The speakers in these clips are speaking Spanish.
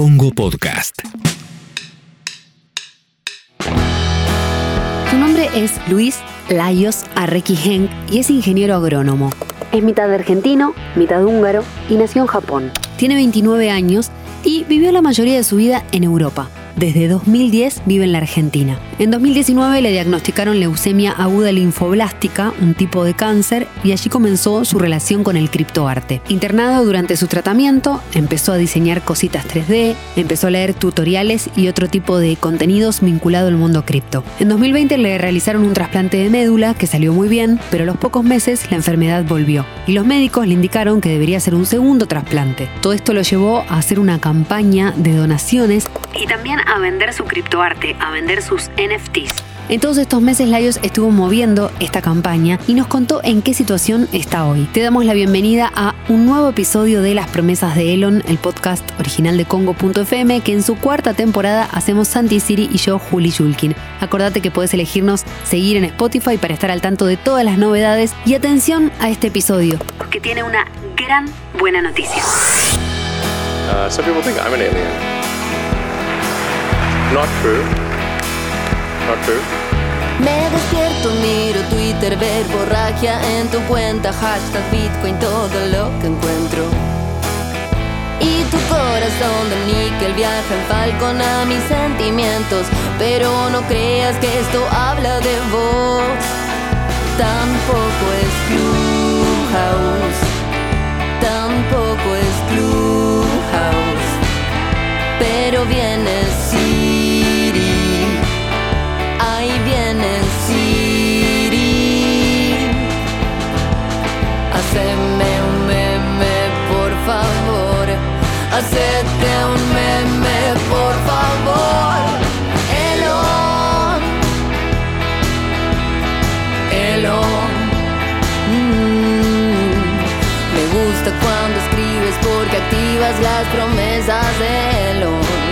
Congo Podcast. Su nombre es Luis Laios Arrequi y es ingeniero agrónomo. Es mitad argentino, mitad húngaro y nació en Japón. Tiene 29 años y vivió la mayoría de su vida en Europa. Desde 2010 vive en la Argentina. En 2019 le diagnosticaron leucemia aguda linfoblástica, un tipo de cáncer, y allí comenzó su relación con el criptoarte. Internado durante su tratamiento, empezó a diseñar cositas 3D, empezó a leer tutoriales y otro tipo de contenidos vinculado al mundo cripto. En 2020 le realizaron un trasplante de médula que salió muy bien, pero a los pocos meses la enfermedad volvió y los médicos le indicaron que debería hacer un segundo trasplante. Todo esto lo llevó a hacer una campaña de donaciones y también a vender su criptoarte, a vender sus NFTs. En todos estos meses Laios estuvo moviendo esta campaña y nos contó en qué situación está hoy. Te damos la bienvenida a un nuevo episodio de Las promesas de Elon, el podcast original de Congo.fm que en su cuarta temporada hacemos Santi Siri y yo Juli Julkin. Acordate que puedes elegirnos seguir en Spotify para estar al tanto de todas las novedades y atención a este episodio, porque tiene una gran buena noticia. Uh, some people think I'm an alien. Not true. Not true. Me despierto, miro Twitter, ver borragia en tu cuenta, hashtag Bitcoin, todo lo que encuentro. Y tu corazón de níquel viaja en falcon a mis sentimientos, pero no creas que esto habla de vos. Tampoco es Clubhouse, tampoco es Clubhouse, pero viene hacerte un meme, por favor. Elon, Elon. Mm. Me gusta cuando escribes porque activas las promesas de Elon.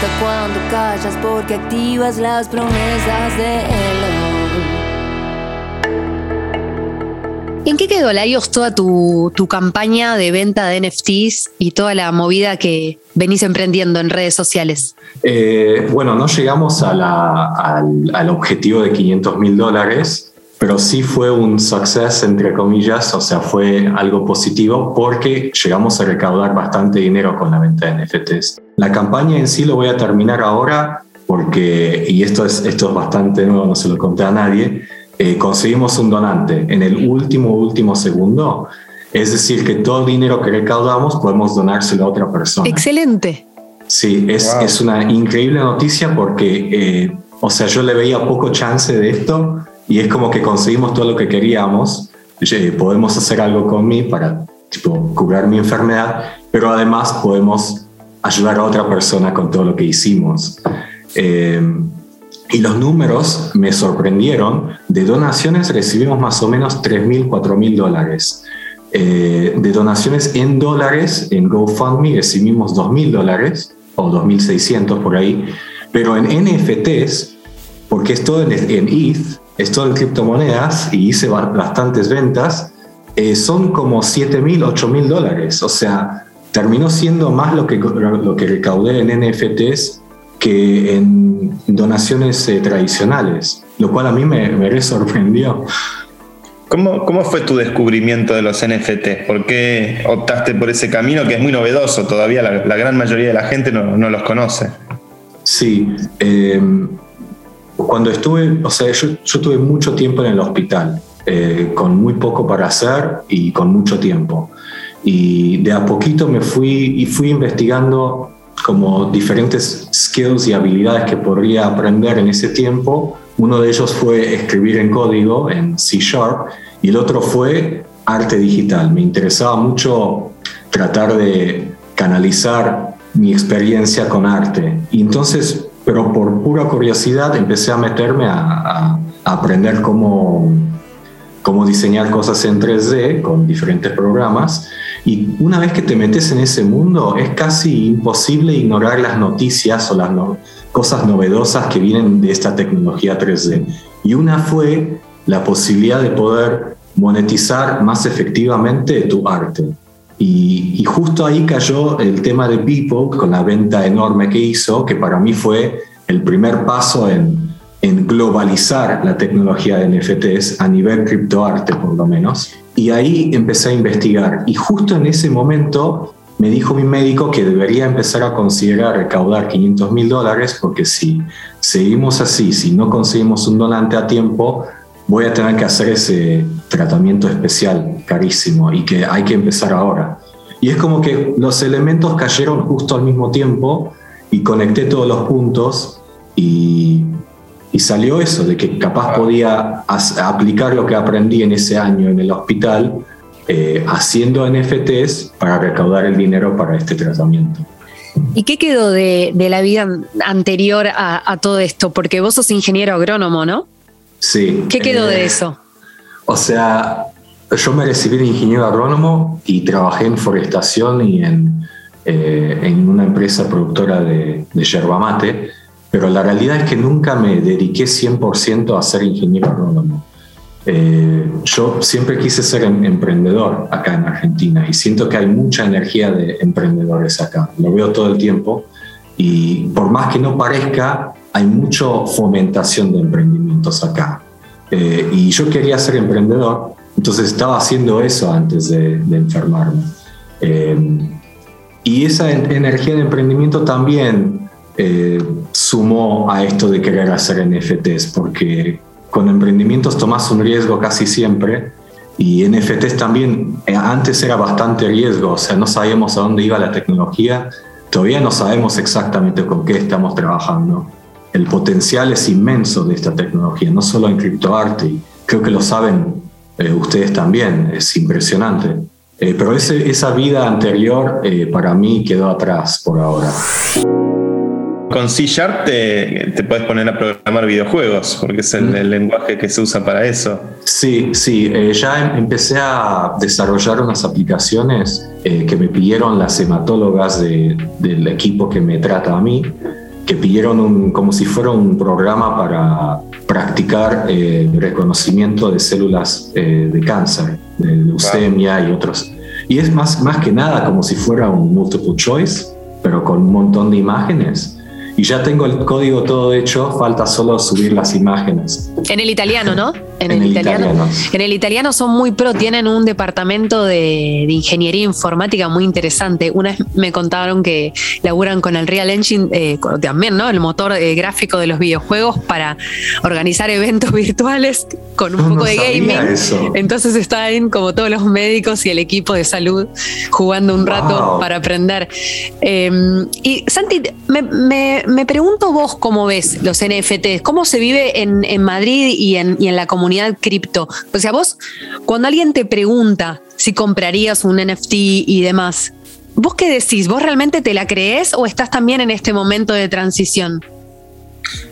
Gusta cuando callas porque activas las promesas de Elon. ¿En qué quedó, Laios, toda tu, campaña de venta de NFTs y toda la movida que venís emprendiendo en redes sociales? Eh, bueno, no llegamos al, al, objetivo de 500 mil dólares, pero sí fue un success, entre comillas, o sea, fue algo positivo porque llegamos a recaudar bastante dinero con la venta de NFTs. La campaña en sí lo voy a terminar ahora porque, y esto es, esto es bastante nuevo, no se lo conté a nadie, eh, conseguimos un donante en el último, último segundo. Es decir, que todo el dinero que recaudamos podemos donárselo a otra persona. Excelente. Sí, es, es una increíble noticia porque, eh, o sea, yo le veía poco chance de esto y es como que conseguimos todo lo que queríamos, podemos hacer algo con mí para tipo, curar mi enfermedad, pero además podemos ayudar a otra persona con todo lo que hicimos. Eh, y los números me sorprendieron. De donaciones recibimos más o menos 3.000, 4.000 dólares. Eh, de donaciones en dólares, en GoFundMe recibimos 2.000 dólares o 2.600 por ahí. Pero en NFTs, porque es todo en, en ETH, esto en criptomonedas y hice bastantes ventas, eh, son como 7 mil, 8 mil dólares. O sea, terminó siendo más lo que, lo que recaudé en NFTs que en donaciones eh, tradicionales, lo cual a mí me, me sorprendió. ¿Cómo, ¿Cómo, fue tu descubrimiento de los NFTs? ¿Por qué optaste por ese camino que es muy novedoso? Todavía la, la gran mayoría de la gente no, no los conoce. Sí, eh, cuando estuve, o sea, yo, yo tuve mucho tiempo en el hospital, eh, con muy poco para hacer y con mucho tiempo. Y de a poquito me fui y fui investigando como diferentes skills y habilidades que podría aprender en ese tiempo. Uno de ellos fue escribir en código, en C Sharp, y el otro fue arte digital. Me interesaba mucho tratar de canalizar mi experiencia con arte. Y entonces pero por pura curiosidad empecé a meterme a, aprender cómo, cómo diseñar cosas en 3D con diferentes programas. Y una vez que te metes en ese mundo, es casi imposible ignorar las noticias o las, cosas novedosas que vienen de esta tecnología 3D. Y una fue la posibilidad de poder monetizar más efectivamente tu arte. Y, justo ahí cayó el tema de People con la venta enorme que hizo, que para mí fue el primer paso en, en globalizar la tecnología de NFTs a nivel criptoarte por lo menos. Y ahí empecé a investigar. Y justo en ese momento me dijo mi médico que debería empezar a considerar recaudar 500 mil dólares porque si seguimos así, si no conseguimos un donante a tiempo, voy a tener que hacer ese tratamiento especial carísimo y que hay que empezar ahora. Y es como que los elementos cayeron justo al mismo tiempo y conecté todos los puntos y, y salió eso, de que capaz podía aplicar lo que aprendí en ese año en el hospital eh, haciendo NFTs para recaudar el dinero para este tratamiento. ¿Y qué quedó de, de la vida anterior a, a, todo esto? Porque vos sos ingeniero agrónomo, ¿no? Sí. ¿Qué quedó de eh, eso? O sea, yo me recibí de ingeniero agrónomo y trabajé en forestación y en, eh, en una empresa productora de, de yerba mate, pero la realidad es que nunca me dediqué 100% a ser ingeniero agrónomo. Eh, yo siempre quise ser em, emprendedor acá en Argentina y siento que hay mucha energía de emprendedores acá, lo veo todo el tiempo y por más que no parezca, hay mucha fomentación de emprendimientos acá. Eh, y yo quería ser emprendedor, entonces estaba haciendo eso antes de, enfermarme. Eh, y esa energía de emprendimiento también eh, sumó a esto de querer hacer NFTs, porque con emprendimientos tomás un riesgo casi siempre y NFTs también antes era bastante riesgo, o sea, no sabíamos a dónde iba la tecnología, todavía no sabemos exactamente con qué estamos trabajando el potencial es inmenso de esta tecnología, no solo en criptoarte, creo que lo saben eh, ustedes también, es impresionante. Eh, pero ese, esa vida anterior eh, para mí quedó atrás por ahora. Con C Sharp te, te, puedes poner a programar videojuegos, porque es el, mm. lenguaje que se usa para eso. Sí, sí, ya em, empecé a desarrollar unas aplicaciones que me pidieron las hematólogas del equipo que me trata a mí que pidieron como si fuera un programa para practicar eh, reconocimiento de células eh, de cáncer, de leucemia y otros. Y es más, más que nada como si fuera un multiple choice, pero con un montón de imágenes y ya tengo el código todo hecho, falta solo subir las imágenes. En el italiano, ¿no? En, el, italiano. En el italiano son muy pro, tienen un departamento de, ingeniería informática muy interesante. Una vez me contaron que laburan con el Real Engine, eh, también, ¿no? El motor eh, gráfico de los videojuegos para organizar eventos virtuales con un poco de gaming. Entonces están como todos los médicos y el equipo de salud jugando un rato para aprender. Em, y Santi, me me pregunto vos cómo ves los NFTs, cómo se vive en, Madrid y en, y en, la comunidad cripto. O sea, vos, cuando alguien te pregunta si comprarías un NFT y demás, ¿vos qué decís? ¿Vos realmente te la crees o estás también en este momento de transición?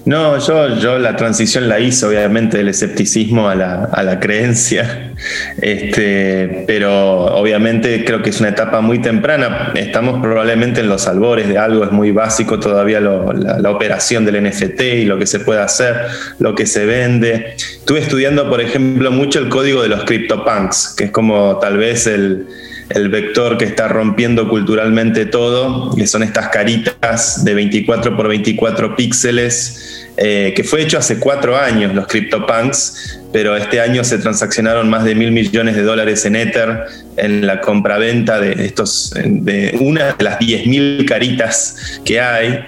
No, yo, yo la transición la hice obviamente del escepticismo a la, creencia, este, pero obviamente creo que es una etapa muy temprana, estamos probablemente en los albores de algo, es muy básico todavía la, operación del NFT y lo que se puede hacer, lo que se vende. Estuve estudiando, por ejemplo, mucho el código de los CryptoPunks, que es como tal vez el el vector que está rompiendo culturalmente todo, que son estas caritas de 24 por 24 píxeles, eh, que fue hecho hace cuatro años, los CryptoPunks, pero este año se transaccionaron más de mil millones de dólares en Ether en la compraventa de, estos, de una de las 10.000 caritas que hay.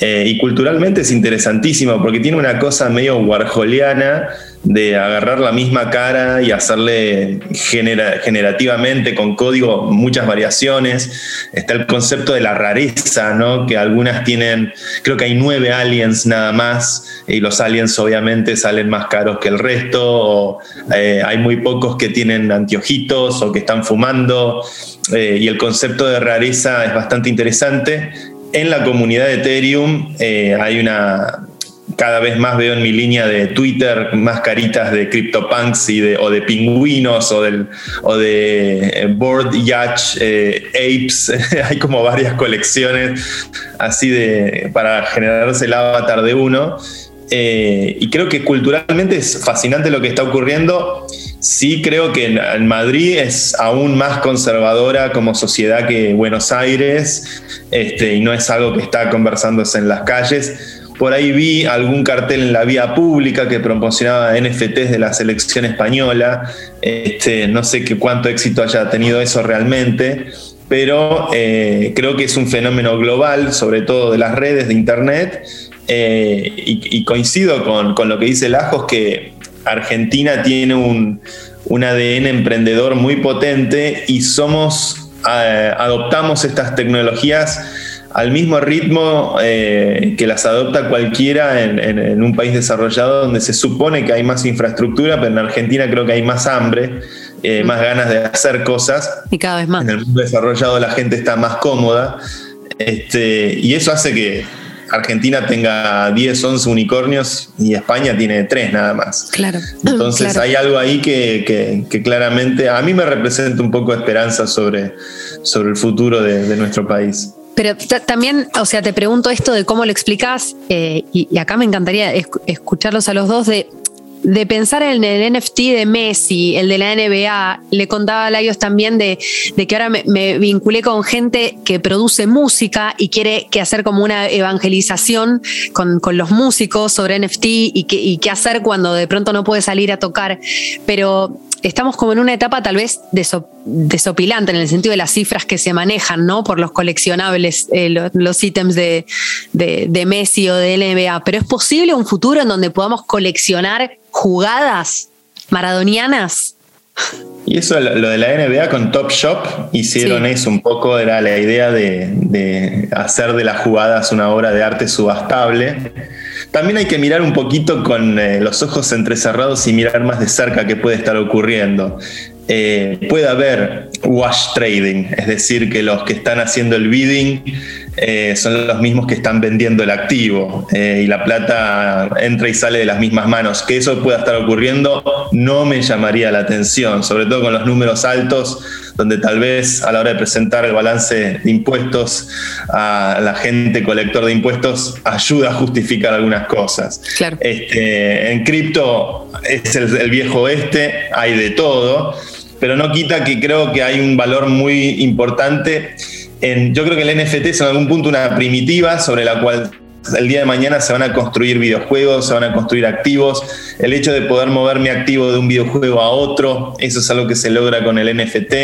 Eh, y culturalmente es interesantísimo porque tiene una cosa medio warholiana de agarrar la misma cara y hacerle generativamente con código muchas variaciones. Está el concepto de la rareza, ¿no? que algunas tienen, creo que hay nueve aliens nada más, y los aliens obviamente salen más caros que el resto, o eh, hay muy pocos que tienen anteojitos o que están fumando, eh, y el concepto de rareza es bastante interesante. En la comunidad de Ethereum eh, hay una cada vez más veo en mi línea de Twitter más caritas de CryptoPunks y de, o de pingüinos o, del, o de eh, Board Yacht eh, Apes. Hay como varias colecciones así de, para generarse el avatar de uno. Eh, y creo que culturalmente es fascinante lo que está ocurriendo. Sí creo que en, Madrid es aún más conservadora como sociedad que Buenos Aires este, y no es algo que está conversándose en las calles. Por ahí vi algún cartel en la vía pública que promocionaba NFTs de la selección española. Este, no sé qué, cuánto éxito haya tenido eso realmente, pero eh, creo que es un fenómeno global, sobre todo de las redes de Internet. Eh, y, coincido con, lo que dice Lajos, que Argentina tiene un, un ADN emprendedor muy potente y somos, eh, adoptamos estas tecnologías al mismo ritmo eh, que las adopta cualquiera en, un país desarrollado donde se supone que hay más infraestructura, pero en Argentina creo que hay más hambre, eh, más ganas de hacer cosas. Y cada vez más. En el mundo desarrollado la gente está más cómoda. Este, y eso hace que Argentina tenga 10, 11 unicornios y España tiene 3 nada más. Claro. Entonces hay algo ahí que, claramente a mí me representa un poco de esperanza sobre, sobre el futuro de nuestro país. Pero también, o sea, te pregunto esto de cómo lo explicas, eh, y, acá me encantaría escucharlos a los dos, de, de, pensar en el NFT de Messi, el de la NBA. Le contaba a Laios también de, de que ahora me, vinculé con gente que produce música y quiere que hacer como una evangelización con, con los músicos sobre NFT y qué hacer cuando de pronto no puede salir a tocar. Pero estamos como en una etapa tal vez desopilante en el sentido de las cifras que se manejan, ¿no? Por los coleccionables, eh, los, ítems de, de, Messi o de NBA. Pero es posible un futuro en donde podamos coleccionar jugadas maradonianas. Y eso, lo de la NBA con Top Shop, hicieron eso un poco, era la idea de, de hacer de las jugadas una obra de arte subastable también hay que mirar un poquito con eh, los ojos entrecerrados y mirar más de cerca qué puede estar ocurriendo. Eh, puede haber wash trading, es decir, que los que están haciendo el bidding eh, son los mismos que están vendiendo el activo y la plata entra y sale de las mismas manos. Que eso pueda estar ocurriendo no me llamaría la atención, sobre todo con los números altos donde tal vez a la hora de presentar el balance de impuestos a la gente colector de impuestos ayuda a justificar algunas cosas. Este, en cripto es el, viejo oeste, hay de todo, pero no quita que creo que hay un valor muy importante. En, yo creo que el NFT es en algún punto una primitiva sobre la cual el día de mañana se van a construir videojuegos, se van a construir activos. El hecho de poder mover mi activo de un videojuego a otro, eso es algo que se logra con el NFT.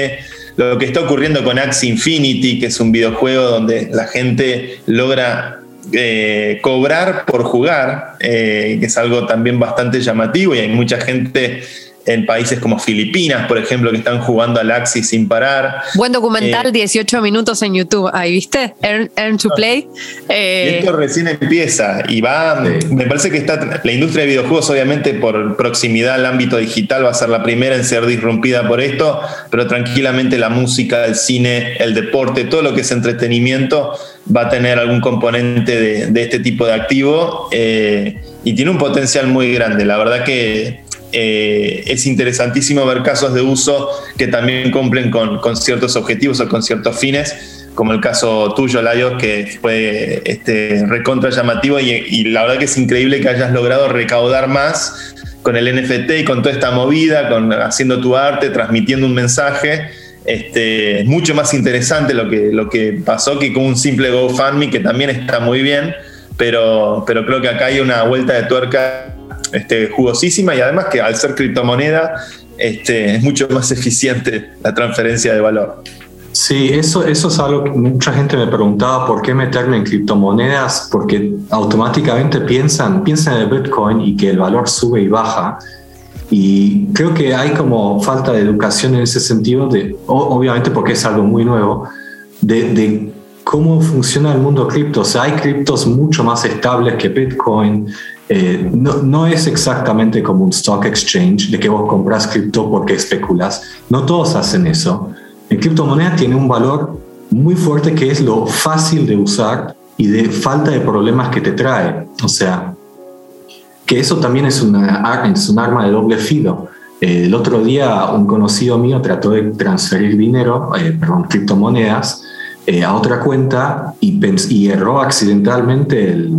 Lo que está ocurriendo con Axie Infinity, que es un videojuego donde la gente logra eh, cobrar por jugar, eh, que es algo también bastante llamativo y hay mucha gente en países como Filipinas, por ejemplo, que están jugando al Axis sin parar. Buen documental, 18 eh, minutos en YouTube. Ahí, ¿viste? Earn, to Play. Eh, esto recién empieza y va. Me parece que está. La industria de videojuegos, obviamente, por proximidad al ámbito digital, va a ser la primera en ser disrumpida por esto, pero tranquilamente la música, el cine, el deporte, todo lo que es entretenimiento va a tener algún componente de, este tipo de activo eh, y tiene un potencial muy grande. La verdad que eh, es interesantísimo ver casos de uso que también cumplen con, ciertos objetivos o con ciertos fines, como el caso tuyo, Laios, que fue este, recontra llamativo y, la verdad que es increíble que hayas logrado recaudar más con el NFT y con toda esta movida, con haciendo tu arte, transmitiendo un mensaje. Este, es mucho más interesante lo que, lo que pasó que con un simple GoFundMe, que también está muy bien, pero, pero creo que acá hay una vuelta de tuerca este, jugosísima y además que al ser criptomoneda este, es mucho más eficiente la transferencia de valor. Sí, eso, eso es algo que mucha gente me preguntaba por qué meterme en criptomonedas, porque automáticamente piensan, piensan en Bitcoin y que el valor sube y baja. Y creo que hay como falta de educación en ese sentido, de, obviamente porque es algo muy nuevo, de, de cómo funciona el mundo cripto. O sea, hay criptos mucho más estables que Bitcoin, eh, no, no, es exactamente como un stock exchange de que vos compras cripto porque especulas. No todos hacen eso. El criptomoneda tiene un valor muy fuerte que es lo fácil de usar y de falta de problemas que te trae. O sea, que eso también es, una, es un arma de doble filo. Eh, el otro día un conocido mío trató de transferir dinero, eh, perdón, criptomonedas, a otra cuenta y, y, erró accidentalmente el,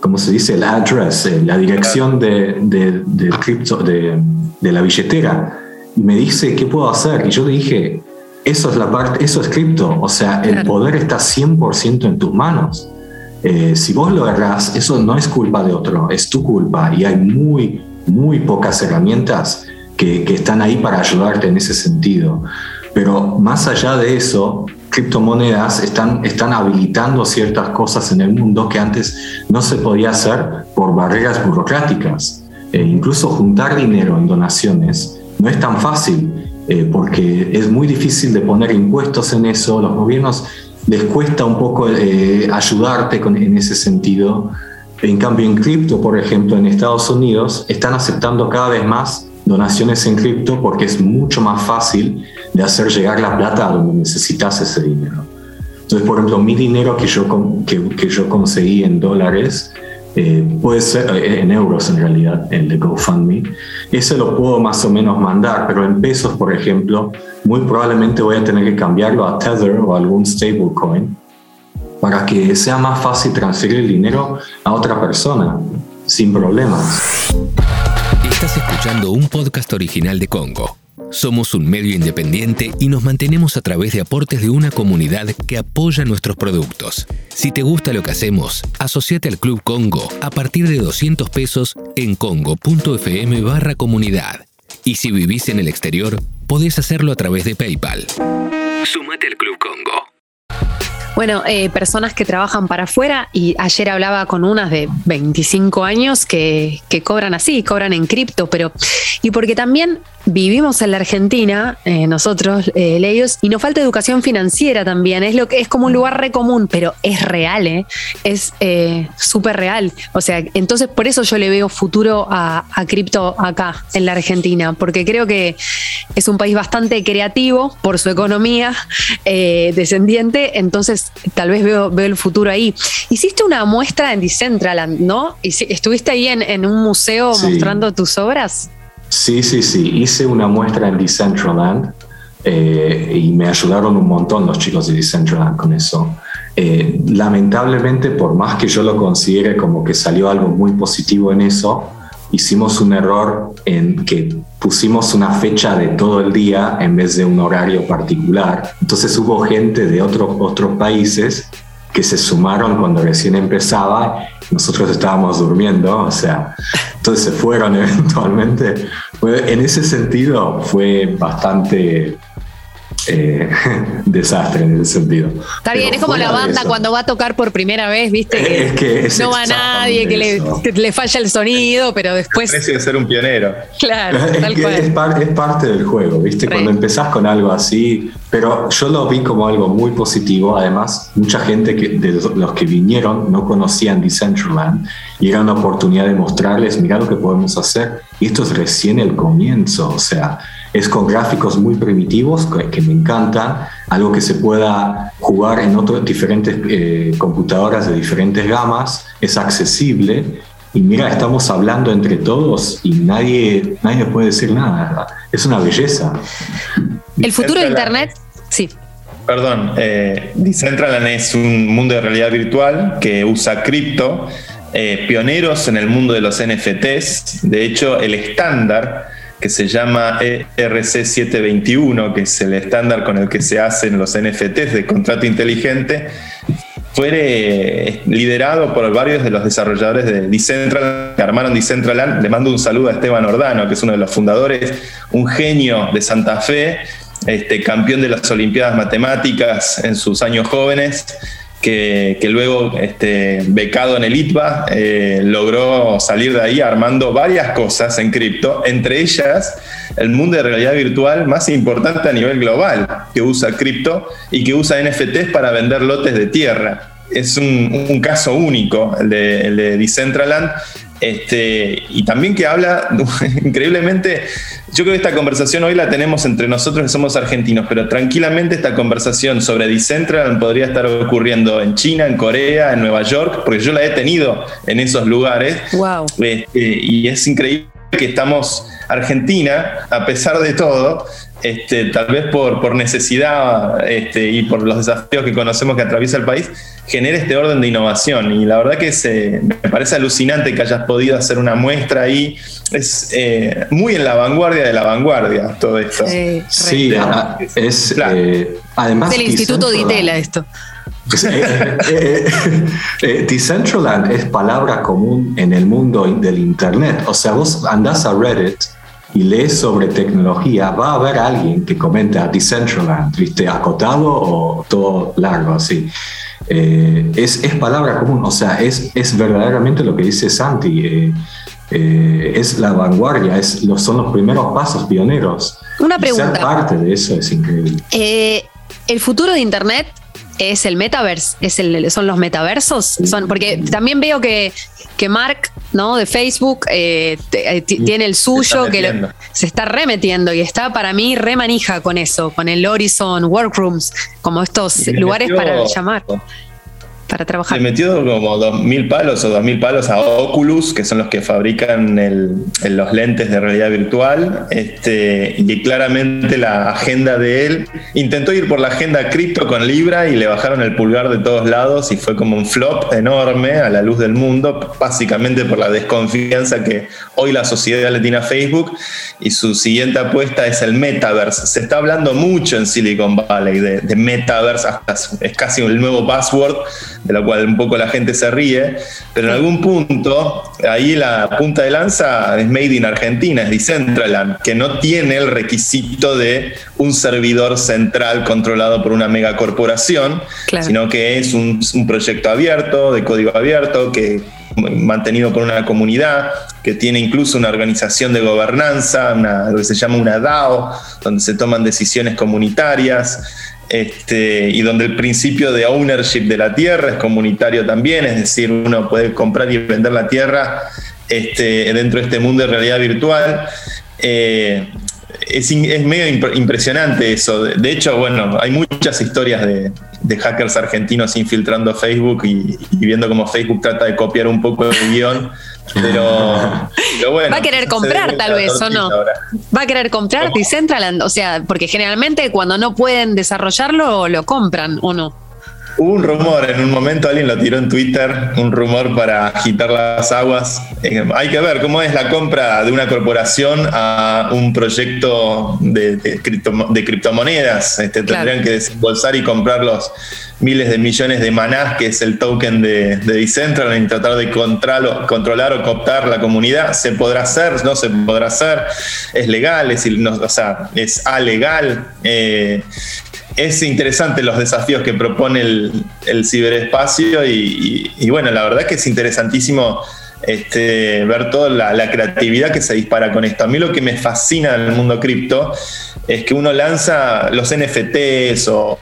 ¿cómo se dice? El address, la dirección de, de, de, de, de la billetera. Y me dice, ¿qué puedo hacer? Y yo le dije, eso es la parte, eso es cripto, o sea, el poder está 100% en tus manos. Eh, si vos lo errás, eso no es culpa de otro, es tu culpa y hay muy, muy pocas herramientas que, que están ahí para ayudarte en ese sentido. Pero más allá de eso, criptomonedas están, están habilitando ciertas cosas en el mundo que antes no se podía hacer por barreras burocráticas. Eh, incluso juntar dinero en donaciones no es tan fácil eh, porque es muy difícil de poner impuestos en eso. Los gobiernos les cuesta un poco eh, ayudarte en ese sentido. En cambio, en cripto, por ejemplo, en Estados Unidos, están aceptando cada vez más donaciones en cripto porque es mucho más fácil de hacer llegar la plata a donde necesitas ese dinero. Entonces, por ejemplo, mi dinero que yo, que, que yo conseguí en dólares, eh, puede ser eh, en euros en realidad, el de GoFundMe, ese lo puedo más o menos mandar, pero en pesos, por ejemplo, muy probablemente voy a tener que cambiarlo a Tether o algún stablecoin para que sea más fácil transferir el dinero a otra persona sin problemas. Estás escuchando un podcast original de Congo. Somos un medio independiente y nos mantenemos a través de aportes de una comunidad que apoya nuestros productos. Si te gusta lo que hacemos, asociate al Club Congo a partir de 200 pesos en congo.fm barra comunidad. Y si vivís en el exterior, podés hacerlo a través de PayPal. Sumate al Club Congo. Bueno, eh, personas que trabajan para afuera y ayer hablaba con unas de 25 años que, que cobran así, cobran en cripto, pero y porque también vivimos en la Argentina, eh, nosotros, eh, y nos falta educación financiera también. Es, lo que, es como un lugar re común, pero es real, ¿eh? es eh, súper real. O sea, entonces por eso yo le veo futuro a, cripto acá, en la Argentina, porque creo que es un país bastante creativo por su economía descendiente, entonces tal vez veo, veo el futuro ahí. Hiciste una muestra en Decentraland, ¿no? ¿Estuviste ahí en, un museo mostrando tus obras? Sí, sí, sí. Hice una muestra en Decentraland eh, y me ayudaron un montón los chicos de Decentraland con eso. Eh, lamentablemente, por más que yo lo considere como que salió algo muy positivo en eso, hicimos un error en que pusimos una fecha de todo el día en vez de un horario particular. Entonces hubo gente de otros, otros países que se sumaron cuando recién empezaba, nosotros estábamos durmiendo, o sea, entonces se fueron eventualmente. En ese sentido fue bastante eh, desastre en ese sentido. Está bien, es como la banda cuando va a tocar por primera vez, ¿viste? Que, no va nadie, que le, falla el sonido, pero después. Parece ser un pionero. Claro, tal cual. Es, parte del juego, ¿viste? Cuando empezás con algo así, pero yo lo vi como algo muy positivo. Además, mucha gente que, de los que vinieron no conocían Decentraland y era una oportunidad de mostrarles, mira lo que podemos hacer. Y esto es recién el comienzo, o sea es con gráficos muy primitivos que, me encantan, algo que se pueda jugar en otras diferentes eh, computadoras de diferentes gamas, es accesible y mira, estamos hablando entre todos y nadie, nadie puede decir nada. Es una belleza. El futuro de Internet, sí. Perdón, eh, Decentraland es un mundo de realidad virtual que usa cripto, eh, pioneros en el mundo de los NFTs. De hecho, el estándar que se llama ERC 721, que es el estándar con el que se hacen los NFTs de contrato inteligente, fue eh, liderado por varios de los desarrolladores de Decentraland, que armaron Decentraland. Le mando un saludo a Esteban Ordano, que es uno de los fundadores, un genio de Santa Fe, este, campeón de las Olimpiadas Matemáticas en sus años jóvenes que, luego, este, becado en el ITBA, eh, logró salir de ahí armando varias cosas en cripto, entre ellas el mundo de realidad virtual más importante a nivel global, que usa cripto y que usa NFTs para vender lotes de tierra. Es un, caso único el de, Decentraland Este, y también que habla increíblemente, yo creo que esta conversación hoy la tenemos entre nosotros que somos argentinos, pero tranquilamente esta conversación sobre Decentraland podría estar ocurriendo en China, en Corea, en Nueva York, porque yo la he tenido en esos lugares. Wow. Este, y es increíble que estamos, Argentina, a pesar de todo, este, tal vez por, por necesidad este, y por los desafíos que conocemos que atraviesa el país, genere este orden de innovación. Y la verdad que se, me parece alucinante que hayas podido hacer una muestra ahí. Es eh, muy en la vanguardia de la vanguardia todo esto. Sí, es eh, además... Del Instituto de Itela esto. Pues, eh, Decentraland es palabra común en el mundo del Internet. O sea, vos andás a Reddit y lees sobre tecnología, va a haber alguien que comenta Decentraland, ¿viste? Acotado o todo largo, así. Eh, es, es, palabra común, o sea, es, es verdaderamente lo que dice Santi. Eh, eh, es la vanguardia, es, los, son los primeros pasos pioneros. Una pregunta. ser parte de eso es increíble. el futuro de Internet es el metaverse, es el, son los metaversos, son, porque también veo que, que Mark, ¿no? De Facebook eh, eh, tiene el suyo, que se está remetiendo y está para mí remanija con eso, con el Horizon Workrooms, como estos lugares para llamar para trabajar. Le metió como dos mil palos o dos mil palos a Oculus, que son los que fabrican los lentes de realidad virtual, este, y claramente la agenda de él, intentó ir por la agenda cripto con Libra y le bajaron el pulgar de todos lados y fue como un flop enorme a la luz del mundo, básicamente por la desconfianza que hoy la sociedad le tiene a Facebook y su siguiente apuesta es el metaverse. Se está hablando mucho en Silicon Valley de, de metaverse, es casi el nuevo password de lo cual un poco la gente se ríe, pero en algún punto, ahí la punta de lanza es Made in Argentina, es Decentraland, que no tiene el requisito de un servidor central controlado por una megacorporación, sino que es un, proyecto abierto, de código abierto, que mantenido por una comunidad, que tiene incluso una organización de gobernanza, lo que se llama una DAO, donde se toman decisiones comunitarias. Este, y donde el principio de ownership de la tierra es comunitario también, es decir, uno puede comprar y vender la tierra este, dentro de este mundo de realidad virtual. Eh, es, medio impresionante eso. De hecho, bueno, hay muchas historias de, hackers argentinos infiltrando Facebook y, y, viendo cómo Facebook trata de copiar un poco el guion pero, bueno. Va a querer comprar, tal vez, ¿o no? Va a querer comprar Decentraland. O sea, porque generalmente cuando no pueden desarrollarlo, lo compran, ¿o no? Hubo un rumor, en un momento alguien lo tiró en Twitter, un rumor para agitar las aguas. Eh, hay que ver cómo es la compra de una corporación a un proyecto de, criptomonedas. Este, Tendrían que desembolsar y comprar los miles de millones de manás, que es el token de, de Decentraland, y tratar de controlar o cooptar la comunidad. ¿Se podrá hacer? ¿No se podrá hacer? ¿Es legal? ¿Es, o sea, ¿es alegal? Eh, es interesante los desafíos que propone el, ciberespacio y, bueno, la verdad que es interesantísimo este, ver toda la, creatividad que se dispara con esto. A mí lo que me fascina del mundo cripto es que uno lanza los NFTs o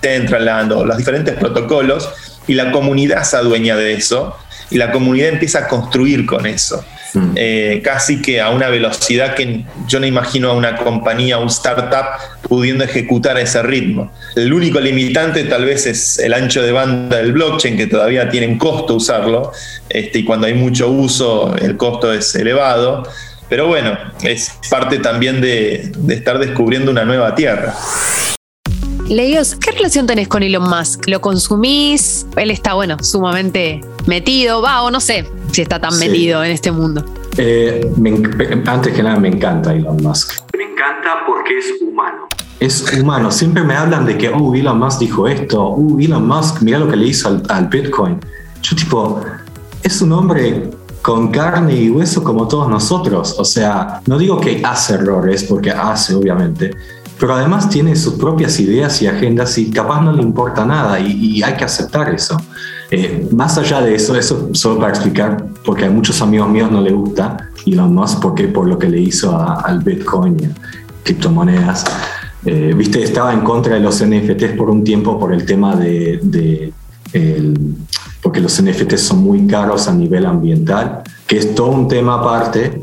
Centraland o los diferentes protocolos y la comunidad se adueña de eso y la comunidad empieza a construir con eso. Mm. Eh, casi que a una velocidad que yo no imagino a una compañía, un startup pudiendo ejecutar a ese ritmo. El único limitante tal vez es el ancho de banda del blockchain, que todavía tiene un costo usarlo, este, y cuando hay mucho uso el costo es elevado. Pero bueno, es parte también de, de estar descubriendo una nueva tierra. Leos, ¿qué relación tenés con Elon Musk? ¿Lo consumís? Él está, bueno, sumamente metido, va, o no sé si está tan metido en este mundo. Eh, antes que nada, me encanta Elon Musk. Me encanta porque es humano. Es humano. Siempre me hablan de que, oh, Elon Musk dijo esto, oh, Elon Musk, mira lo que le hizo al, al Bitcoin. Yo tipo, es un hombre con carne y hueso como todos nosotros. O sea, no digo que hace errores, porque hace, obviamente, pero además tiene sus propias ideas y agendas y capaz no le importa nada y, hay que aceptar eso. Eh, más allá de eso, eso solo para explicar, porque a muchos amigos míos no le gusta Elon Musk porque por lo que le hizo al Bitcoin y a criptomonedas. Eh, viste, estaba en contra de los NFTs por un tiempo por el tema de, porque los NFTs son muy caros a nivel ambiental, que es todo un tema aparte,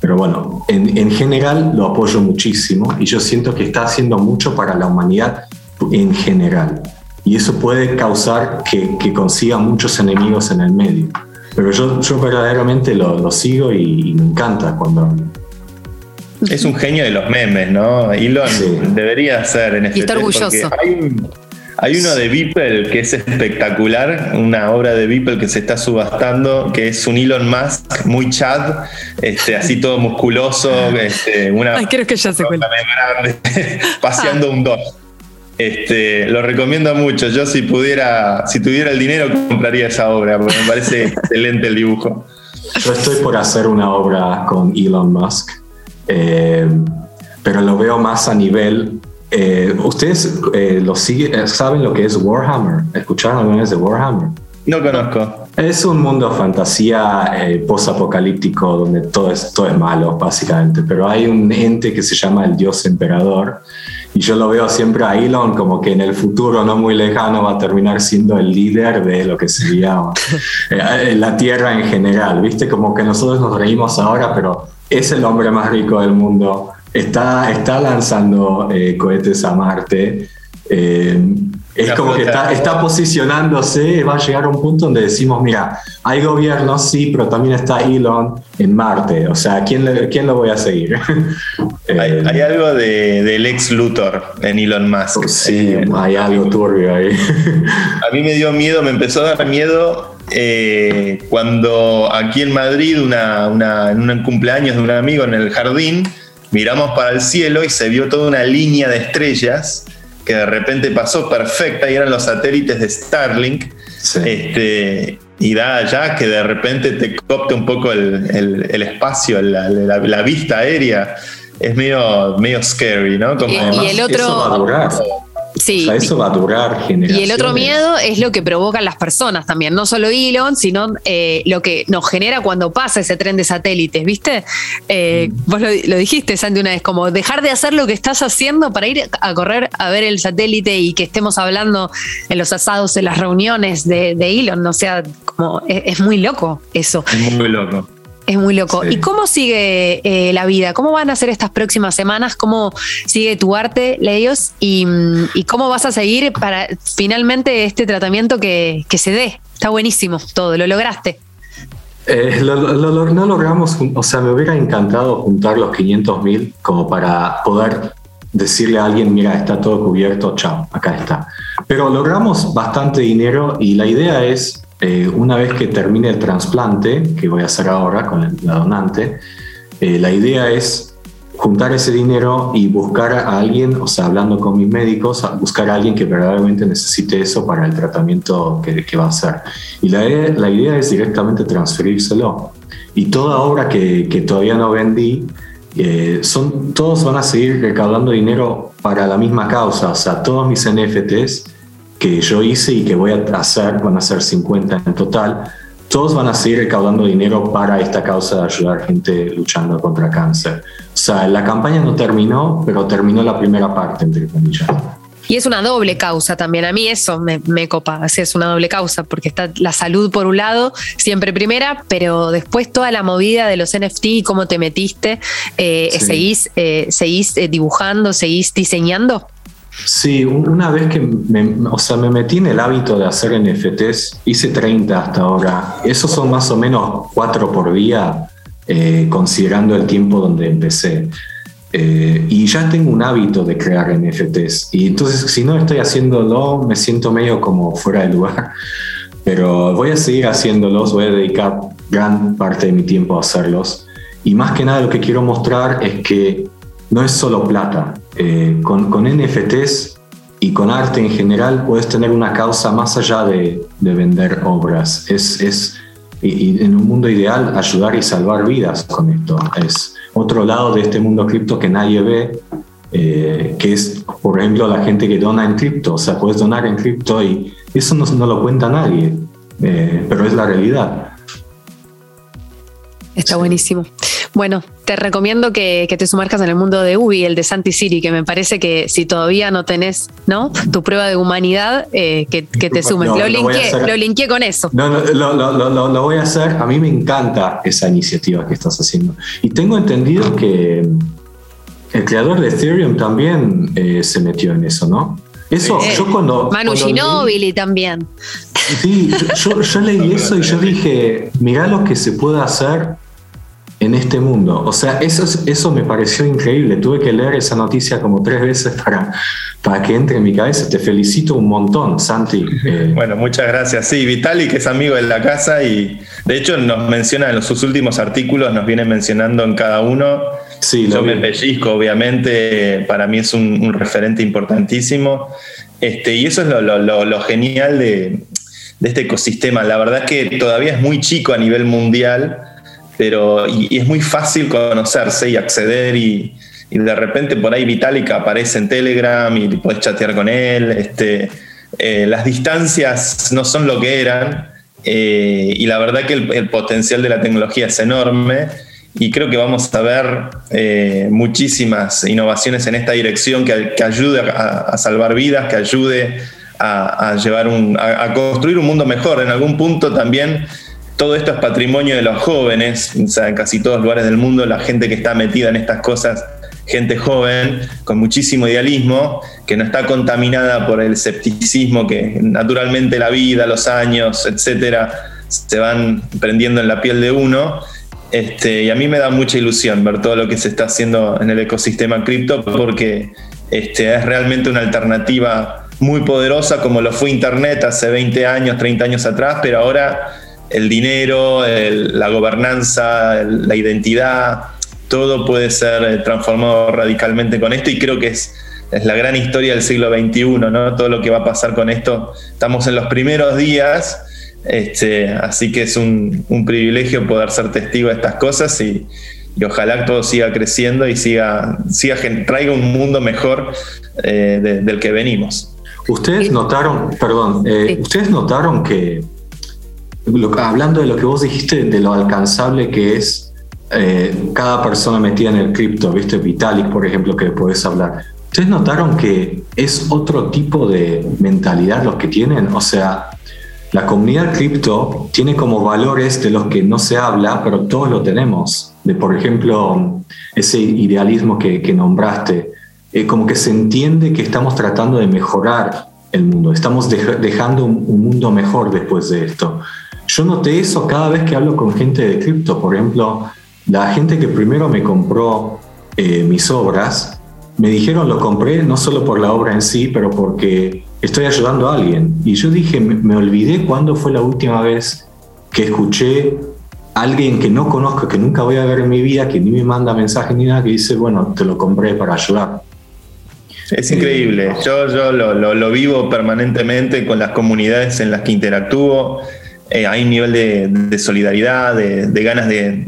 pero bueno, en, en, general lo apoyo muchísimo y yo siento que está haciendo mucho para la humanidad en general. Y eso puede causar que, que consiga muchos enemigos en el medio. Pero yo, yo verdaderamente lo, lo sigo y, me encanta cuando... Es un genio de los memes, ¿no? Elon debería ser en Y está orgulloso. Hay uno de Beeple que es espectacular, una obra de Beeple que se está subastando, que es un Elon Musk muy chad, este, así todo musculoso, este, una Ay, creo que ya se cuenta. paseando un dos. Este, lo recomiendo mucho. Yo si pudiera, si tuviera el dinero, compraría esa obra, porque me parece excelente el dibujo. Yo estoy por hacer una obra con Elon Musk, eh, pero lo veo más a nivel eh, ¿Ustedes eh, lo eh, saben lo que es Warhammer? ¿Escucharon alguna vez de Warhammer? No conozco. Es un mundo fantasía post-apocalíptico donde todo es, todo es malo, básicamente. Pero hay un ente que se llama el Dios Emperador. Y yo lo veo siempre a Elon como que en el futuro no muy lejano va a terminar siendo el líder de lo que sería la Tierra en general. ¿Viste? Como que nosotros nos reímos ahora, pero es el hombre más rico del mundo está, está lanzando eh, cohetes a Marte. Eh, es como que está, está, posicionándose, va a llegar a un punto donde decimos, mira, hay gobierno, sí, pero también está Elon en Marte. O sea, ¿quién, quién lo voy a seguir? Eh, hay, algo de, del ex Luthor en Elon Musk. Sí, hay algo turbio ahí. a mí me dio miedo, me empezó a dar miedo cuando aquí en Madrid, una, una, en un cumpleaños de un amigo en el jardín, miramos para el cielo y se vio toda una línea de estrellas que de repente pasó perfecta y eran los satélites de Starlink. Este, y da ya que de repente te copte un poco el, espacio, la, vista aérea. Es medio, medio scary, ¿no? y, el otro. Sí. eso va a durar Y el otro miedo es lo que provocan las personas también, no solo Elon, sino eh, lo que nos genera cuando pasa ese tren de satélites, ¿viste? Eh, mm. Vos lo, dijiste, Sandy, una vez, como dejar de hacer lo que estás haciendo para ir a correr a ver el satélite y que estemos hablando en los asados, en las reuniones de, Elon, o sea, como es muy loco eso. Es muy loco. Es muy loco. ¿Y cómo sigue eh, la vida? ¿Cómo van a ser estas próximas semanas? ¿Cómo sigue tu arte, Leios? ¿Y, y cómo vas a seguir para finalmente este tratamiento que, se dé? Está buenísimo todo, lo lograste. Eh, no logramos, o sea, me hubiera encantado juntar los 500 mil como para poder decirle a alguien, mira, está todo cubierto, chao, acá está. Pero logramos bastante dinero y la idea es eh, una vez que termine el trasplante, que voy a hacer ahora con la donante, eh, la idea es juntar ese dinero y buscar a alguien, o sea, hablando con mis médicos, buscar a alguien que verdaderamente necesite eso para el tratamiento que, va a hacer. Y la, la, idea es directamente transferírselo. Y toda obra que, que todavía no vendí, eh, son, todos van a seguir recaudando dinero para la misma causa, o sea, todos mis NFTs que yo hice y que voy a hacer, van a ser 50 en total, todos van a seguir recaudando dinero para esta causa de ayudar a gente luchando contra cáncer. O sea, la campaña no terminó, pero terminó la primera parte, entre comillas. Y es una doble causa también. A mí eso me, me copa, así es una doble causa, porque está la salud por un lado, siempre primera, pero después toda la movida de los NFT y cómo te metiste, eh, seguís, eh, seguís eh, dibujando, seguís diseñando. Sí, una vez que me, o sea, me metí en el hábito de hacer NFTs, hice 30 hasta ahora. Esos son más o menos 4 por día, eh, considerando el tiempo donde empecé. Eh, y ya tengo un hábito de crear NFTs. Y entonces, si no estoy haciéndolo, me siento medio como fuera de lugar. Pero voy a seguir haciéndolos, voy a dedicar gran parte de mi tiempo a hacerlos. Y más que nada lo que quiero mostrar es que no es solo plata. Eh, con, con, NFTs y con arte en general puedes tener una causa más allá de, de vender obras. Es, es y, en un mundo ideal ayudar y salvar vidas con esto. Es otro lado de este mundo cripto que nadie ve, eh, que es, por ejemplo, la gente que dona en cripto. O sea, puedes donar en cripto y eso no, no lo cuenta nadie, eh, pero es la realidad. Está buenísimo. Bueno, te recomiendo que, te sumerjas en el mundo de Ubi, el de Santi City, que me parece que si todavía no tenés ¿no? tu prueba de humanidad, eh, que, te sumes. lo, linké, con eso. No, no lo, lo, voy a hacer. A mí me encanta esa iniciativa que estás haciendo. Y tengo entendido que el creador de Ethereum también eh, se metió en eso, ¿no? Eso, yo cuando. Manu Ginóbili también. Sí, yo, yo leí eso y yo dije: mirá lo que se puede hacer en este mundo. O sea, eso, eso me pareció increíble. Tuve que leer esa noticia como tres veces para, para que entre en mi cabeza. Te felicito un montón, Santi. Eh, bueno, muchas gracias. Sí, Vitali, que es amigo de la casa y de hecho nos menciona en sus últimos artículos, nos viene mencionando en cada uno. Sí, Yo me pellizco, obviamente, para mí es un, referente importantísimo. Este, y eso es lo, genial de, de este ecosistema. La verdad es que todavía es muy chico a nivel mundial pero y, es muy fácil conocerse y acceder y, de repente por ahí Vitalik aparece en Telegram y puedes chatear con él. Este, eh, las distancias no son lo que eran eh, y la verdad que el, potencial de la tecnología es enorme y creo que vamos a ver eh, muchísimas innovaciones en esta dirección que, que ayude a, salvar vidas, que ayude a, llevar un, a construir un mundo mejor. En algún punto también todo esto es patrimonio de los jóvenes, o sea, en casi todos los lugares del mundo la gente que está metida en estas cosas, gente joven, con muchísimo idealismo, que no está contaminada por el escepticismo que naturalmente la vida, los años, etcétera, se van prendiendo en la piel de uno. Este, y a mí me da mucha ilusión ver todo lo que se está haciendo en el ecosistema cripto porque este, es realmente una alternativa muy poderosa como lo fue Internet hace 20 años, 30 años atrás, pero ahora el dinero, la gobernanza, la identidad, todo puede ser eh, transformado radicalmente con esto y creo que es, es, la gran historia del siglo XXI, ¿no? Todo lo que va a pasar con esto. Estamos en los primeros días, este, así que es un, privilegio poder ser testigo de estas cosas y, ojalá todo siga creciendo y siga, siga traiga un mundo mejor eh, del que venimos. Ustedes notaron, perdón, eh, ustedes notaron que hablando de lo que vos dijiste, de lo alcanzable que es eh, cada persona metida en el cripto, ¿viste? Vitalik, por ejemplo, que puedes hablar. ¿Ustedes notaron que es otro tipo de mentalidad los que tienen? O sea, la comunidad cripto tiene como valores de los que no se habla, pero todos lo tenemos. De, por ejemplo, ese idealismo que, nombraste. Eh, como que se entiende que estamos tratando de mejorar el mundo, estamos dejando un mundo mejor después de esto. Yo noté eso cada vez que hablo con gente de cripto. Por ejemplo, la gente que primero me compró eh, mis obras, me dijeron lo compré no solo por la obra en sí, pero porque estoy ayudando a alguien. Y yo dije, me, olvidé cuándo fue la última vez que escuché a alguien que no conozco, que nunca voy a ver en mi vida, que ni me manda mensaje ni nada, que dice, bueno, te lo compré para ayudar. Es increíble, yo, yo lo, lo, vivo permanentemente con las comunidades en las que interactúo. Eh, hay un nivel de, solidaridad, de, ganas de,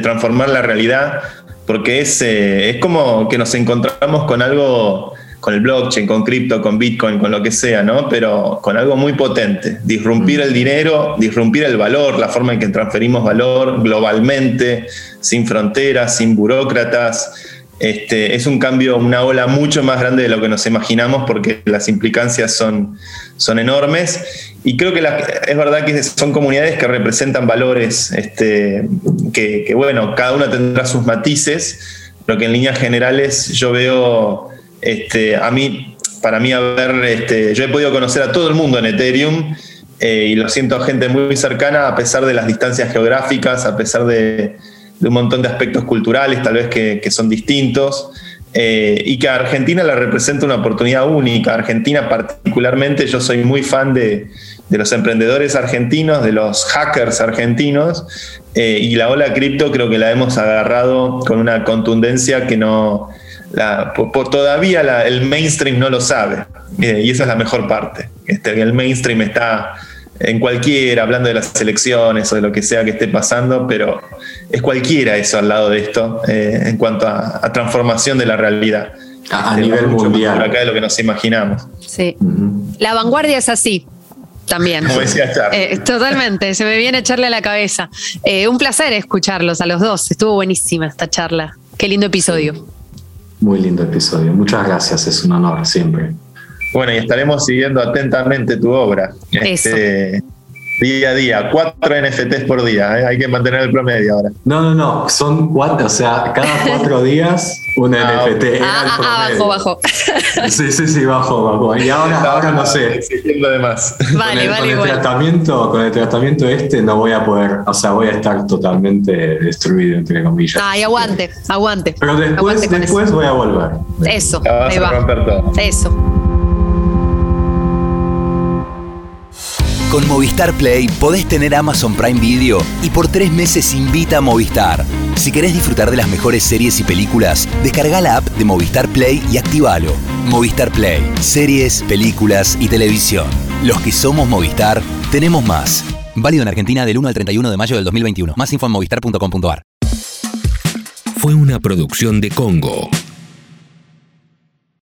transformar la realidad, porque es, eh, es como que nos encontramos con algo, con el blockchain, con cripto, con bitcoin, con lo que sea, ¿no? Pero con algo muy potente, disrumpir el dinero, disrumpir el valor, la forma en que transferimos valor globalmente, sin fronteras, sin burócratas. Este, es un cambio, una ola mucho más grande de lo que nos imaginamos porque las implicancias son, son enormes. Y creo que es verdad que son comunidades que representan valores este, que, bueno, cada una tendrá sus matices, pero que en líneas generales yo veo, este, a mí, para mí, a ver, este, yo he podido conocer a todo el mundo en Ethereum eh, y lo siento a gente muy cercana a pesar de las distancias geográficas, a pesar de, un montón de aspectos culturales tal vez que, son distintos. Eh, y que a Argentina la representa una oportunidad única. Argentina particularmente, yo soy muy fan de, los emprendedores argentinos, de los hackers argentinos, eh, y la ola cripto creo que la hemos agarrado con una contundencia que no... por, todavía el mainstream no lo sabe, eh, y esa es la mejor parte. Este, el mainstream está en cualquiera, hablando de las elecciones o de lo que sea que esté pasando, pero es cualquiera eso al lado de esto eh, en cuanto a, transformación de la realidad. A, este, nivel mundial. acá de lo que nos imaginamos. Sí. La vanguardia es así. También. Como decía eh, totalmente, se me viene echarle a la cabeza. Eh, un placer escucharlos a los dos. Estuvo buenísima esta charla. Qué lindo episodio. Muy lindo episodio. Muchas gracias, es un honor siempre. Bueno, y estaremos siguiendo atentamente tu obra. Este, día a día, cuatro NFTs por día, ¿eh? hay que mantener el promedio ahora. No, no, no, son cuatro, o sea, cada cuatro días un ah, NFT. Ah, ah, ah, bajo, bajo. Sí, sí, sí, bajo, bajo. Y ahora, ahora no sé. De más. Vale, con el, vale, con el tratamiento, con el tratamiento este no voy a poder, o sea, voy a estar totalmente destruido, entre comillas. Ay, aguante, aguante. Pero después, después voy a volver. Eso, ahí va. Eso. Con Movistar Play podés tener Amazon Prime Video y por tres meses invita a Movistar. Si querés disfrutar de las mejores series y películas, descarga la app de Movistar Play y activalo. Movistar Play, series, películas y televisión. Los que somos Movistar, tenemos más. Válido en Argentina del 1 al 31 de mayo del 2021. Más info en movistar.com.ar. Fue una producción de Congo.